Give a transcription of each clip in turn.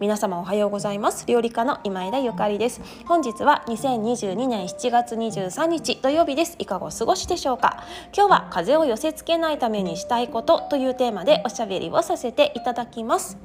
皆様おはようございます。料理家の今井田ゆかりです。本日は2022年7月23日土曜日です。いかがお過ごしでしょうか？今日は風を寄せ付けないためにしたいことというテーマでおしゃべりをさせていただきます。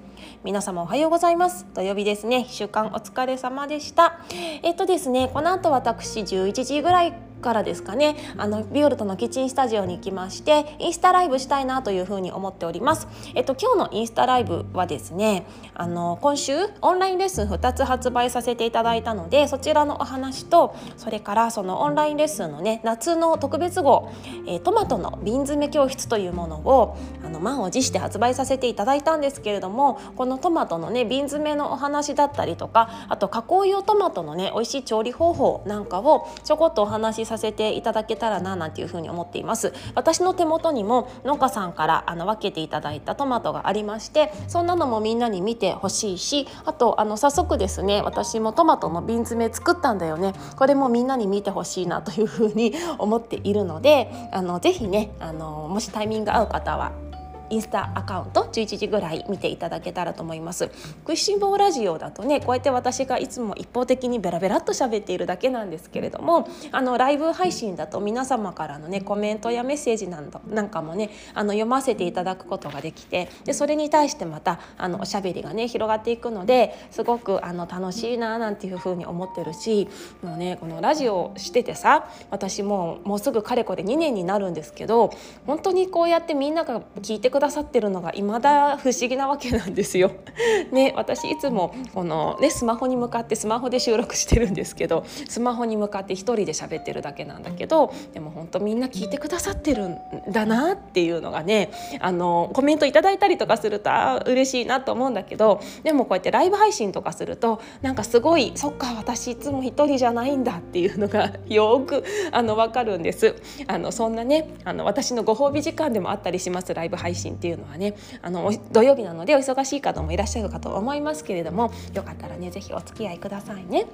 皆様おはようございます。土曜日ですね。週間お疲れ様でした。えっとですねこの後私11時ぐらいからですかねあのビオルトのキッチンスタジオに行きましてインスタライブしたいなというふうに思っております。えっと今日のインスタライブはですねあの今週オンラインレッスン2つ発売させていただいたのでそちらのお話とそれからそのオンラインレッスンのね夏の特別号、えー、トマトの瓶詰め教室というものをあの満を持して発売させていただいたんですけれどもこのトマトのね瓶詰めのお話だったりとかあと加工用トマトのね美味しい調理方法なんかをちょこっとお話しさせていただけたらななんていうふうに思っています。私の手元にも農家さんからあの分けていただいたトマトがありましてそんなのもみんなに見てほしいしあとあの早速ですね私もトマトの瓶詰め作ったんだよね。これもみんなに見てほしいなというふうに思っているのであのぜひねあのもしタイミング合う方はインスタアカウント11時ぐらい見ていただけたらと思います。食いしん坊ラジオだとねこうやって私がいつも一方的にベラベラっと喋っているだけなんですけれどもあのライブ配信だと皆様からのねコメントやメッセージなんなんかもねあの読ませていただくことができてでそれに対してまたあのおしゃべりがね広がっていくのですごくあの楽しいななんていうふうに思ってるしもうねこのラジオしててさ私ももうすぐかれこれ2年になるんですけど本当にこうやってみんなが聞いてくくださってるのが未だ不思議なわけなんですよ。ね、私いつもこの、ね、スマホに向かってスマホで収録してるんですけどスマホに向かって一人で喋ってるだけなんだけどでも本当みんな聞いてくださってるんだなっていうのがねあのコメントいただいたりとかするとあ嬉しいなと思うんだけどでもこうやってライブ配信とかするとなんかすごいそっか私いつも一人じゃないんだっていうのが よくあの分かるんです。あのそんなねあの私のご褒美時間でもあったりしますライブ配信信っていうのはねあの土曜日なのでお忙しい方もいらっしゃるかと思いますけれどもよかったらね是非お付き合いくださいね。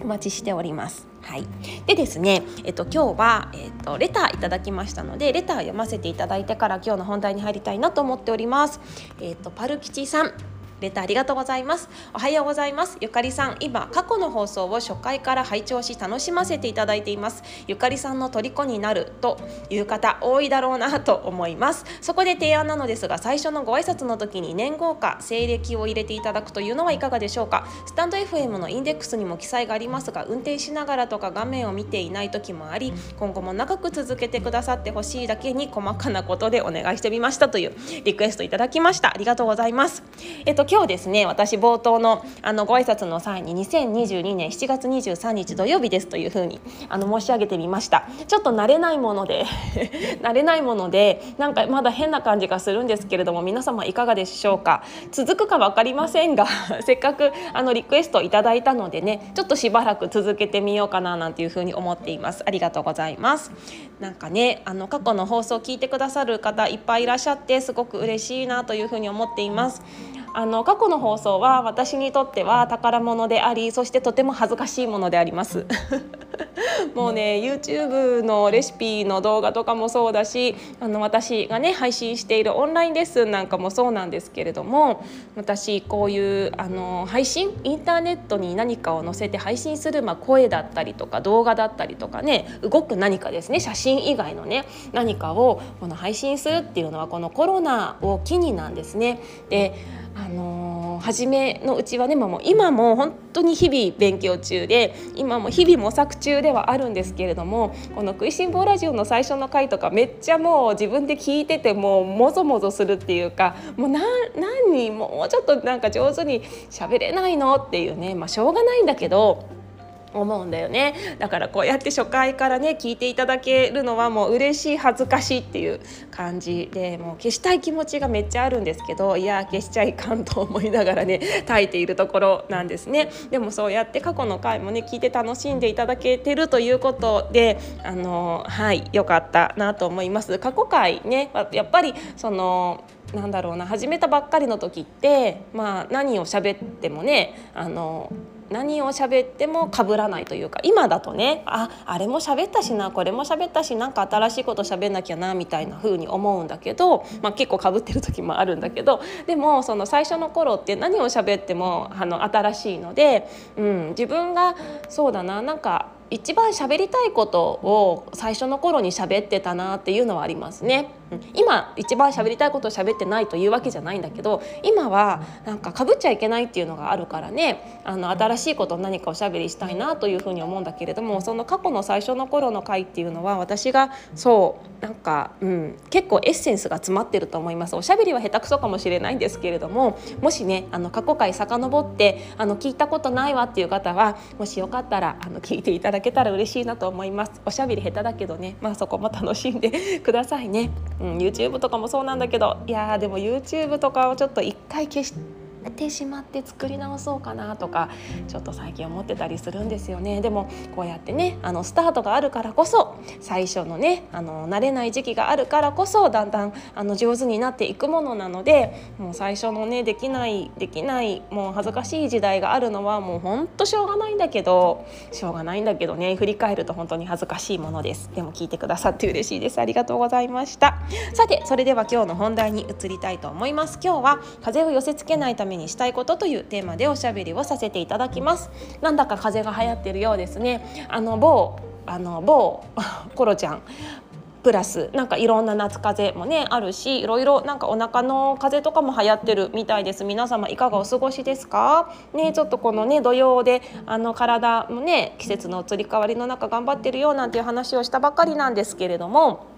お待ちしております。はい。でですね、えっと今日はえっとレターいただきましたので、レター読ませていただいてから今日の本題に入りたいなと思っております。えっとパル吉さん。レターありがとうございます。おはようございます。ゆかりさん今過去の放送を初回から拝聴し楽しませていただいています。ゆかりさんの虜になるという方多いだろうなと思います。そこで提案なのですが最初のご挨拶の時に年号か西暦を入れていただくというのはいかがでしょうか。スタンド FM のインデックスにも記載がありますが運転しながらとか画面を見ていない時もあり今後も長く続けてくださってほしいだけに細かなことでお願いしてみましたというリクエストいただきました。ありがとうございます。えっと今日ですね私冒頭のあのご挨拶の際に2022年7月23日土曜日ですというふうにあの申し上げてみました。ちょっと慣れないもので 慣れないものでなんかまだ変な感じがするんですけれども皆様いかがでしょうか？続くか分かりませんが せっかくあのリクエストいただいたのでねちょっとしばらく続けてみようかななんていうふうに思っています。ありがとうございます。なんかねあの過去の放送を聞いてくださる方いっぱいいらっしゃってすごく嬉しいなというふうに思っています。あの過去の放送は私にとっては宝物でありそしてとても恥ずかしいものであります もうね YouTube のレシピの動画とかもそうだしあの私がね配信しているオンラインレッスンなんかもそうなんですけれども私こういうあの配信インターネットに何かを載せて配信する、まあ、声だったりとか動画だったりとかね動く何かですね写真以外のね何かをこの配信するっていうのはこのコロナを機になんですね。であのー、初めのうちはね、もう今も本当に日々勉強中で今も日々模索中ではあるんですけれどもこの「食いしん坊ラジオ」の最初の回とかめっちゃもう自分で聞いててもうもぞもぞするっていうかもう何にもうちょっとなんか上手に喋れないのっていうね、まあ、しょうがないんだけど。思うんだよね。だからこうやって初回からね聞いていただけるのはもう嬉しい恥ずかしいっていう感じでもう消したい気持ちがめっちゃあるんですけどいや消しちゃいかんと思いながらね 耐えているところなんですね。でもそうやって過去の回もね聞いて楽しんでいただけてるということであのはい良かったなと思います。過去回ねやっぱりそのなんだろうな始めたばっかりの時ってまあ何を喋ってもねあの何を喋っても被らないというか今だとねああれも喋ったしなこれも喋ったしなんか新しいこと喋んなきゃなみたいな風に思うんだけど、まあ、結構被ってる時もあるんだけどでもその最初の頃って何を喋ってもあの新しいので、うん、自分がそうだななんか一番喋りたいことを最初の頃に喋ってたなっていうのはありますね。今一番喋りたいことを喋ってないというわけじゃないんだけど今はなんかかぶっちゃいけないっていうのがあるからね。あの新しいこと何かおしゃべりしたいなというふうに思うんだけれどもその過去の最初の頃の回っていうのは私がそうなんか、うん、結構エッセンスが詰まってると思います。おしゃべりは下手くそかもしれないんですけれどももしねあの過去回遡ってあの聞いたことないわっていう方はもしよかったらあの聞いていただけたら嬉しいなと思います。おしゃべり下手だけどねまあそこも楽しんでくださいね。うん、YouTube とかもそうなんだけどいやでも YouTube とかをちょっと一回消しててしまって作り直そうかなとかちょっと最近思ってたりするんですよね。でもこうやってねあのスタートがあるからこそ最初のねあの慣れない時期があるからこそだんだんあの上手になっていくものなのでもう最初のねできないできないもう恥ずかしい時代があるのはもうほんとしょうがないんだけどしょうがないんだけどね振り返ると本当に恥ずかしいものです。でも聞いてくださって嬉しいです。ありがとうございました。さてそれでは今日の本題に移りたいと思います。今日は風を寄せ付けないためにしたいことというテーマでおしゃべりをさせていただきます。なんだか風が流行ってるようですね。あの某あの某 コロちゃん。プラスなんかいろんな夏風邪もねあるしいろいろなんかお腹の風邪とかも流行ってるみたいです。皆様いかがお過ごしですか？ねちょっとこのね土曜であの体もね季節の移り変わりの中頑張ってるよなんていう話をしたばかりなんですけれども。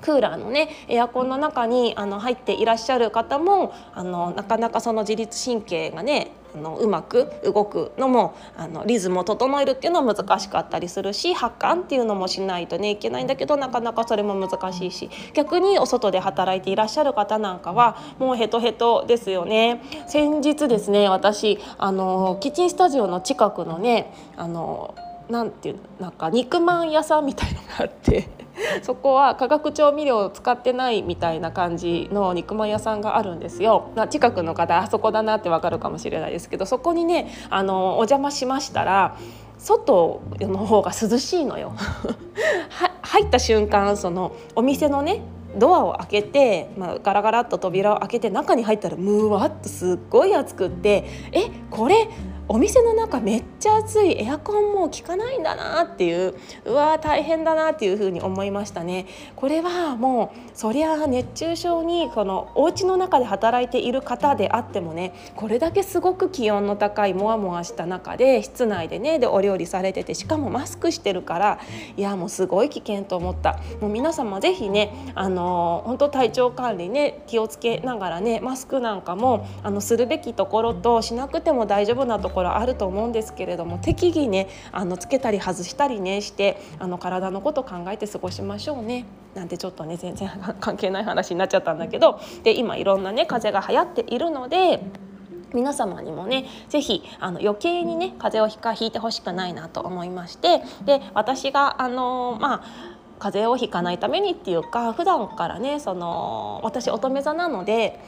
クーラーのねエアコンの中にあの入っていらっしゃる方もあのなかなかその自律神経がねあのうまく動くのもあのリズムを整えるっていうのは難しかったりするし発汗っていうのもしないとねいけないんだけどなかなかそれも難しいし逆にお外で働いていらっしゃる方なんかはもうヘトヘトですよね。先日ですね私あのキッチンスタジオの近くのねあのなんていうなんか肉まん屋さんみたいのがあって そこは化学調味料を使ってないみたいな感じの肉まん屋さんがあるんですよ。近くの方あそこだなってわかるかもしれないですけどそこにねあのお邪魔しましたら外の方が涼しいのよ 入った瞬間そのお店のねドアを開けて、まあ、ガラガラっと扉を開けて中に入ったらむわっとすっごい暑くってえこれお店の中めっちゃ暑いエアコンも効かないんだなっていううわ大変だなっていうふうに思いましたね。これはもうそりゃ熱中症にこのお家の中で働いている方であってもねこれだけすごく気温の高いもわもわした中で室内でねでお料理されててしかもマスクしてるからいやもうすごい危険と思ったもう皆様ぜひねあの本当体調管理ね気をつけながらねマスクなんかもあのするべきところとしなくても大丈夫なところころあると思うんですけれども適宜ねあのつけたり外したりねしてあの体のこと考えて過ごしましょうねなんてちょっとね 全然関係ない話になっちゃったんだけどで今いろんなね風邪が流行っているので。皆様にもね是非あの余計にね風邪をひかひいてほしくないなと思いましてで私があのまあ風邪をひかないためにっていうか普段からねその私乙女座なので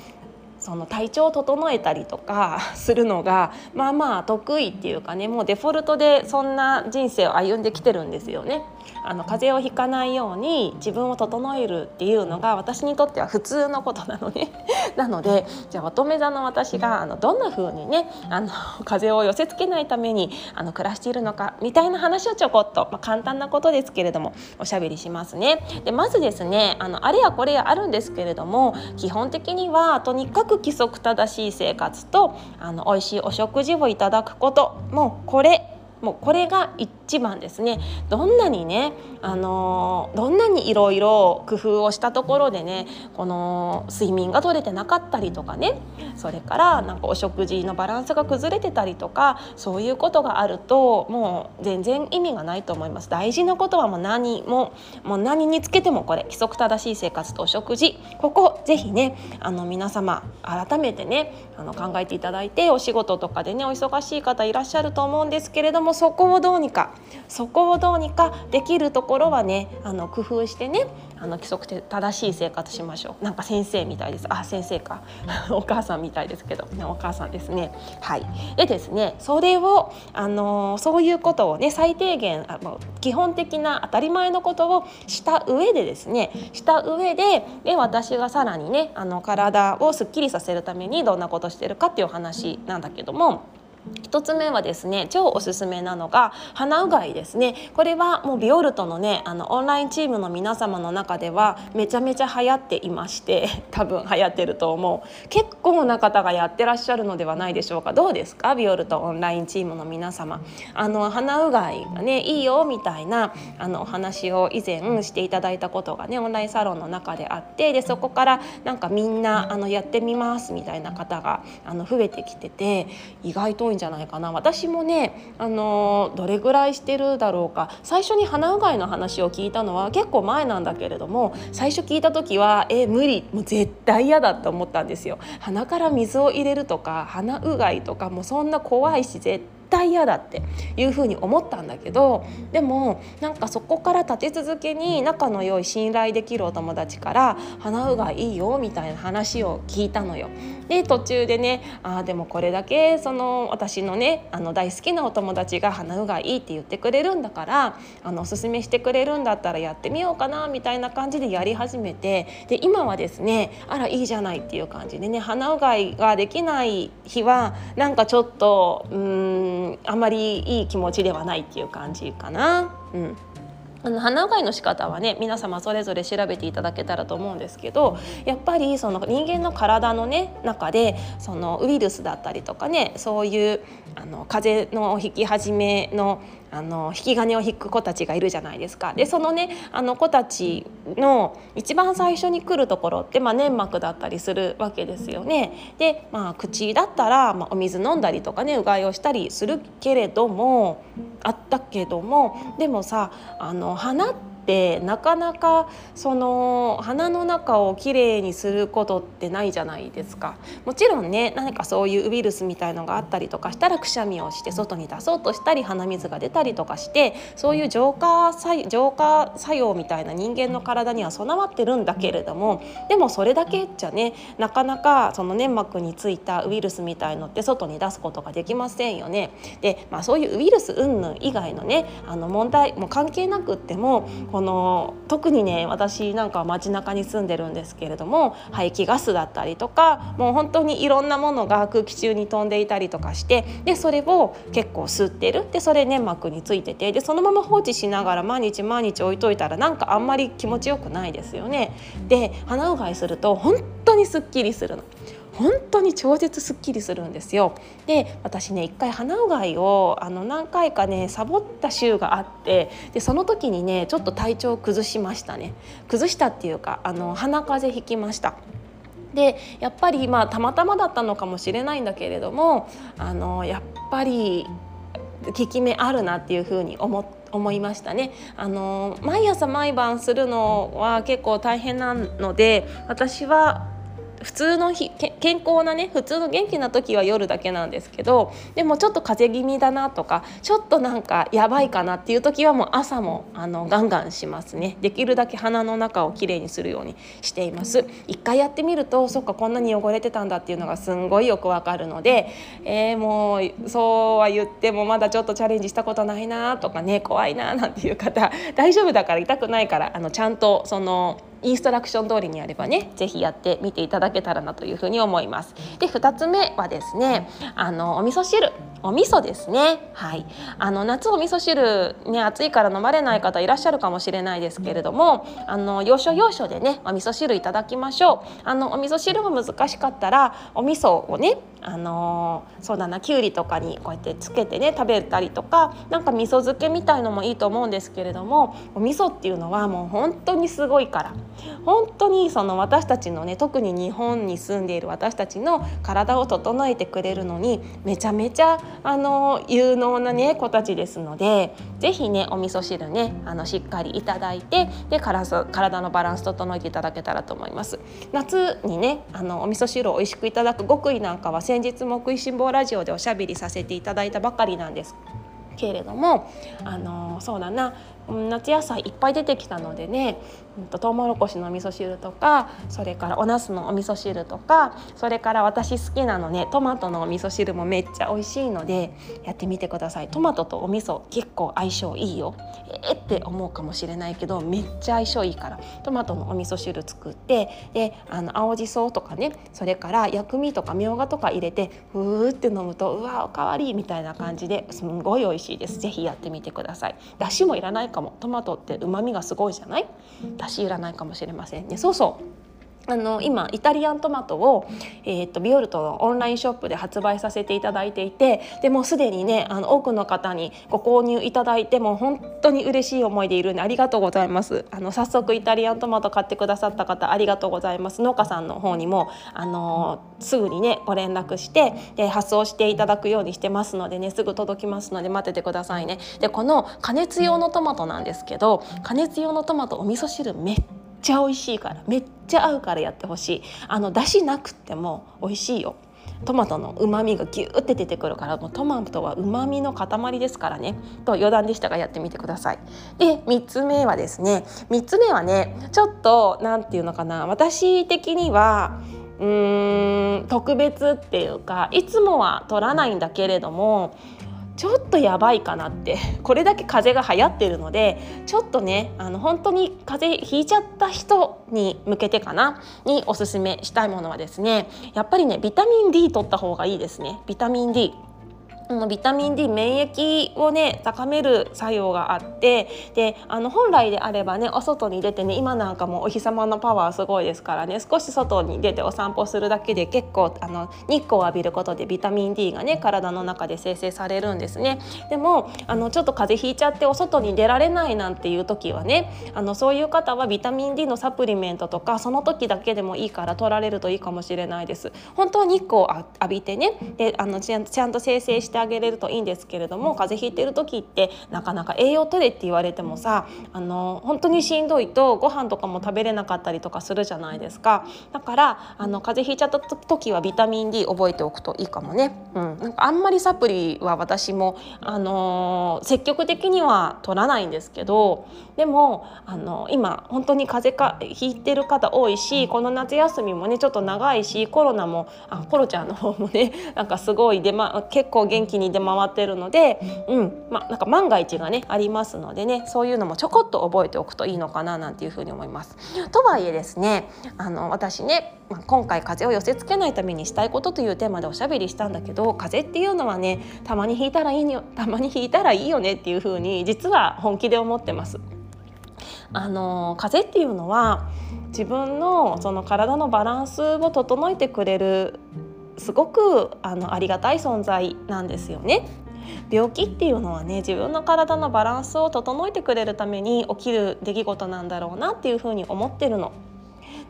その体調を整えたりとか するのがまあまあ得意っていうかねもうデフォルトでそんな人生を歩んできてるんですよね。あの風邪をひかないように自分を整えるっていうのが私にとっては普通のことなのね。なのでじゃあ乙女座の私があのどんな風にねあの風邪を寄せつけないためにあの暮らしているのかみたいな話をちょこっと、まあ、簡単なことですけれどもおしゃべりしますね。でまずですねあのあれやこれやあるんですけれども基本的にはとにかく規則正しい生活とあの美味しいお食事をいただくこと。もうこれもうこれが一番ですね。どんなにねあのどんなにいろいろ工夫をしたところでねこの睡眠が取れてなかったりとかね。それからなんかお食事のバランスが崩れてたりとかそういうことがあるともう全然意味がないと思います。大事なことはもう何ももう何につけてもこれ規則正しい生活とお食事。ここぜひねあの皆様改めてねあの考えていただいてお仕事とかでねお忙しい方いらっしゃると思うんですけれどももそこをどうにかそこをどうにかできるところはねあの工夫してねあの規則正しい生活しましょう。なんか先生みたいです。あ先生か。お母さんみたいですけど、ね、お母さんですね。はい。でですねそれをあのそういうことをね最低限あの基本的な当たり前のことをした上でですねした上でで私がさらにねあの体をすっきりさせるためにどんなことしてるかっていうお話なんだけども。1つ目はですね超おすすめなのが鼻うがいですね。これはもうビオルトのねあのオンラインチームの皆様の中ではめちゃめちゃ流行っていまして 多分流行ってると思う。結構な方がやってらっしゃるのではないでしょうか。どうですか？ビオルトオンラインチームの皆様。あの鼻うがいがねいいよみたいなあのお話を以前していただいたことがねオンラインサロンの中であってでそこからなんかみんなあのやってみますみたいな方があの増えてきてて意外と多いんじゃないかな。私もねあのどれぐらいしてるだろうか。最初に鼻うがいの話を聞いたのは結構前なんだけれども最初聞いた時はえ無理。もう絶対嫌だって思ったんですよ。鼻から水を入れるとか鼻うがいとかもうそんな怖いし絶対対嫌だっていうふうに思ったんだけどでもなんかそこから立て続けに仲の良い信頼できるお友達から「鼻うがいいよ」みたいな話を聞いたのよ。で途中でねあでもこれだけその私のねあの大好きなお友達が鼻うがいいって言ってくれるんだからあのおすすめしてくれるんだったらやってみようかなみたいな感じでやり始めてで今はですねあらいいじゃないっていう感じでね鼻うがいができない日はなんかちょっとうんあまりいい気持ちではないっていう感じかな。うんあの鼻うがいの仕方はね皆様それぞれ調べていただけたらと思うんですけどやっぱりその人間の体のね中でそのウイルスだったりとかねそういうあの風邪の引き始めのあの引き金を引く子たちがいるじゃないですか。でそのねあの子たちの一番最初に来るところって、まあ、粘膜だったりするわけですよね。で、まあ、口だったら、まあ、お水飲んだりとかねうがいをしたりするけれどもあったけどもでもさあの鼻ってってなかなかその鼻の中をきれいにすることってないじゃないですかもちろんね何かそういうウイルスみたいのがあったりとかしたらくしゃみをして外に出そうとしたり鼻水が出たりとかしてそういう浄化浄化作用みたいな人間の体には備わってるんだけれどもでもそれだけじゃねなかなかその粘膜についたウイルスみたいのって外に出すことができませんよね。で、まあ、そういうウイルス云々以外のねあの問題も関係なくってもここの特にね私なんかは街中に住んでるんですけれども排気ガスだったりとかもう本当にいろんなものが空気中に飛んでいたりとかしてでそれを結構吸ってるでそれ粘膜についててでそのまま放置しながら毎日毎日置いといたらなんかあんまり気持ちよくないですよね。で鼻うがいすると本当にすっきりするの。本当に超絶すっきりするんですよ。で私ね一回鼻うがいをあの何回かねサボった週があってでその時にねちょっと体調を崩しましたね崩したっていうかあの鼻風邪ひきました。でやっぱりまあたまたまだったのかもしれないんだけれどもあのやっぱり効き目あるなっていうふうに思思いましたねあの毎朝毎晩するのは結構大変なので私は普通の日健康なね普通の元気な時は夜だけなんですけどでもちょっと風邪気味だなとかちょっとなんかやばいかなっていう時はもう朝もあのガンガンしますね。できるだけ鼻の中をきれいにするようにしています。一回やってみるとそっかこんなに汚れてたんだっていうのがすんごいよくわかるので、えー、もうそうは言ってもまだちょっとチャレンジしたことないなとかね怖いななんていう方大丈夫だから痛くないからあのちゃんとそのインストラクション通りにやればね是非やってみていただけたらなというふうに思います。で2つ目はですねあのお味噌汁。お味噌ですね。はい。あの夏お味噌汁ね暑いから飲まれない方いらっしゃるかもしれないですけれどもあの要所要所でねお味噌汁いただきましょう。あのお味噌汁も難しかったらお味噌をねあのー、そうだなきゅうりとかにこうやってつけてね食べたりとかなんか味噌漬けみたいのもいいと思うんですけれどもお味噌っていうのはもう本当にすごいから本当にその私たちのね特に日本に住んでいる私たちの体を整えてくれるのにめちゃめちゃあの有能なね子たちですので是非ねお味噌汁ねあのしっかりいただいてで体のバランス整えていただけたらと思います。夏にねあのお味噌汁を美味しくいただく極意なんかは先日も食いしん坊ラジオでおしゃべりさせていただいたばかりなんですけれどもあのそうだな。夏野菜いっぱい出てきたのでねとうもろこしの味噌汁とかそれからお茄子のお味噌汁とかそれから私好きなのねトマトのお味噌汁もめっちゃ美味しいのでやってみてください。トマトとお味噌結構相性いいよ。えー、って思うかもしれないけどめっちゃ相性いいからトマトのお味噌汁作ってであの青じそとかねそれから薬味とかみょうがとか入れてふーって飲むとうわおかわりみたいな感じですんごい美味しいです。ぜひやってみてください。だしもいらないかかも。トマトって旨味がすごいじゃない？出しいらないかもしれませんね。そうそう。あの今イタリアントマトを、えーと、ビオルトのオンラインショップで発売させていただいていてでもすでにねあの多くの方にご購入いただいても本当に嬉しい思いでいるんでありがとうございます。あの早速イタリアントマト買ってくださった方ありがとうございます。農家さんの方にもあのすぐにねご連絡してで発送していただくようにしてますのでねすぐ届きますので待っててくださいね。でこの加熱用のトマトなんですけど加熱用のトマトお味噌汁めっちゃ美味しいからめっちゃ合うからやってほしい。あの出汁なくても美味しいよ。トマトの旨味がギューって出てくるからもうトマトは旨味の塊ですからね。と余談でしたがやってみてください。で3つ目はですね3つ目はねちょっと何て言うのかな私的にはうーん特別っていうかいつもは取らないんだけれどもちょっとやばいかなって。これだけ風邪が流行ってるのでちょっとねあの本当に風邪ひいちゃった人に向けてかなにおすすめしたいものはですねやっぱりねビタミン D 取った方がいいですね。ビタミン D のビタミン D 免疫をね高める作用があってであの本来であればねお外に出てね今なんかもお日様のパワーすごいですからね少し外に出てお散歩するだけで結構あの日光を浴びることでビタミン D がね体の中で生成されるんですね。でもあのちょっと風邪ひいちゃってお外に出られないなんていう時はねあのそういう方はビタミン D のサプリメントとかその時だけでもいいから取られるといいかもしれないです。本当は日光を浴びてねであのちゃんと生成してあげれるといいんですけれども風邪ひいてる時ってなかなか栄養取れって言われてもさあの本当にしんどいとご飯とかも食べれなかったりとかするじゃないですか。だからあの風邪ひいちゃった時はビタミン D 覚えておくといいかもね、うん、なんかあんまりサプリは私も、あのー、積極的には取らないんですけどでも、あのー、今本当に風邪かひいてる方多いしこの夏休みもねちょっと長いしコロナもあコロちゃんの方もねなんかすごい出、ま、結構元気気に出回ってるので、うんまなんか万が一がねありますのでねそういうのもちょこっと覚えておくといいのかななんていうふうに思います。とはいえですねあの私ね今回風邪を寄せつけないためにしたいことというテーマでおしゃべりしたんだけど風邪っていうのはねたまに引いたらいいよたまに引いたらいいよねっていうふうに実は本気で思ってます。あの風邪っていうのは自分のその体のバランスを整えてくれるすごくあのありがたい存在なんですよね。病気っていうのはね自分の体のバランスを整えてくれるために起きる出来事なんだろうなっていうふうに思ってるの。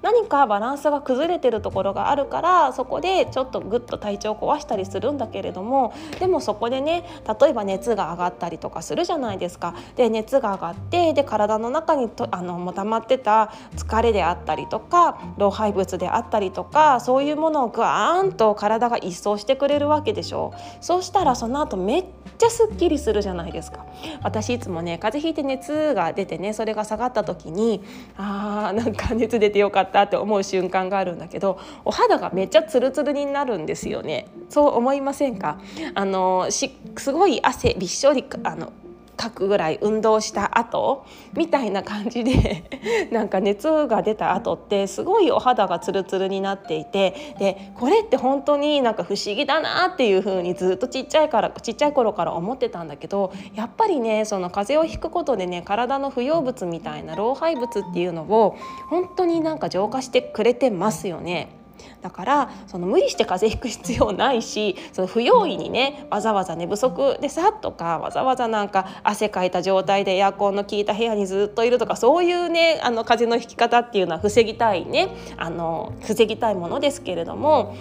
何かバランスが崩れてるところがあるからそこでちょっとグッと体調を壊したりするんだけれどもでもそこでね例えば熱が上がったりとかするじゃないですか。で熱が上がってで体の中にとあのもたまってた疲れであったりとか老廃物であったりとかそういうものをグワーンと体が一掃してくれるわけでしょ。そうしたらその後めっちゃすっきりするじゃないですか。私いつもね風邪ひいて熱が出てねそれが下がった時にあーなんか熱出てよかったったって思う瞬間があるんだけどお肌がめっちゃツルツルになるんですよね。そう思いませんか？あのしすごい汗びっしょりあのかくぐらい運動した後みたいな感じで なんか熱が出た後ってすごいお肌がツルツルになっていてでこれって本当になんか不思議だなっていう風にずっとちっちゃいからちっちゃい頃から思ってたんだけどやっぱりねその風邪をひくことでね体の不要物みたいな老廃物っていうのを本当になんか浄化してくれてますよね。だからその無理して風邪ひく必要ないしその不用意にねわざわざ寝不足でさとかわざわざなんか汗かいた状態でエアコンの効いた部屋にずっといるとかそういうねあの風邪のひき方っていうのは防ぎたいねあの防ぎたいものですけれども。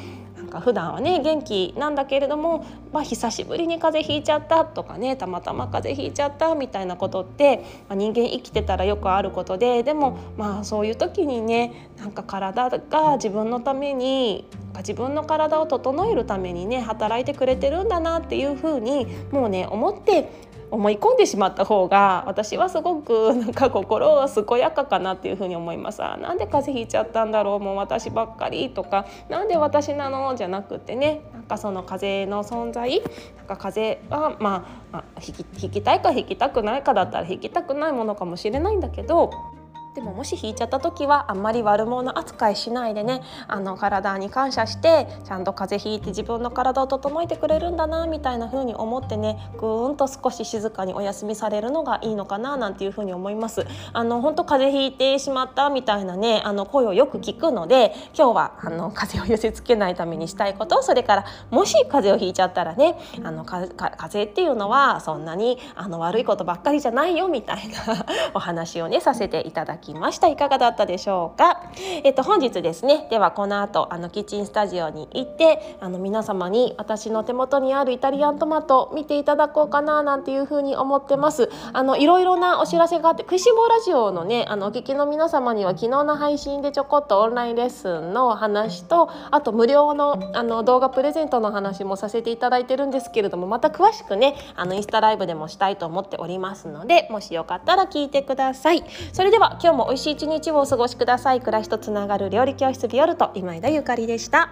か普段はね元気なんだけれども、まあ、久しぶりに風邪ひいちゃったとかねたまたま風邪ひいちゃったみたいなことって、まあ、人間生きてたらよくあることででもまあそういう時にねなんか体が自分のために自分の体を整えるためにね働いてくれてるんだなっていうふうにもうね思って思い込んでしまった方が私はすごくなんか心は健やかかなっていうふうに思います。あなんで風邪ひいちゃったんだろうもう私ばっかりとかなんで私なのじゃなくてねなんかその風邪の存在なんか風邪はまあ、まあ、引き引きたいか引きたくないかだったら引きたくないものかもしれないんだけどでももし引いちゃった時はあんまり悪者扱いしないでねあの体に感謝してちゃんと風邪ひいて自分の体を整えてくれるんだなみたいな風に思ってねぐーんと少し静かにお休みされるのがいいのかななんていう風に思います。あの本当風邪ひいてしまったみたいなねあの声をよく聞くので今日はあの風邪を寄せつけないためにしたいことそれからもし風邪をひいちゃったらねあのかか風邪っていうのはそんなにあの悪いことばっかりじゃないよみたいな お話をねさせていただきました。いかがだったでしょうか？えっと本日ですね。ではこの後あのキッチンスタジオに行ってあの皆様に私の手元にあるイタリアントマト見ていただこうかななんていうふうに思ってます。あのいろいろなお知らせがあって食いしん坊ラジオのねあのお聞きの皆様には昨日の配信でちょこっとオンラインレッスンの話とあと無料のあの動画プレゼントの話もさせていただいてるんですけれどもまた詳しくねあのインスタライブでもしたいと思っておりますのでもしよかったら聞いてください。それでは今日も美味しい一日をお過ごしください。暮らしとつながる料理教室ビオルト今井田ゆかりでした。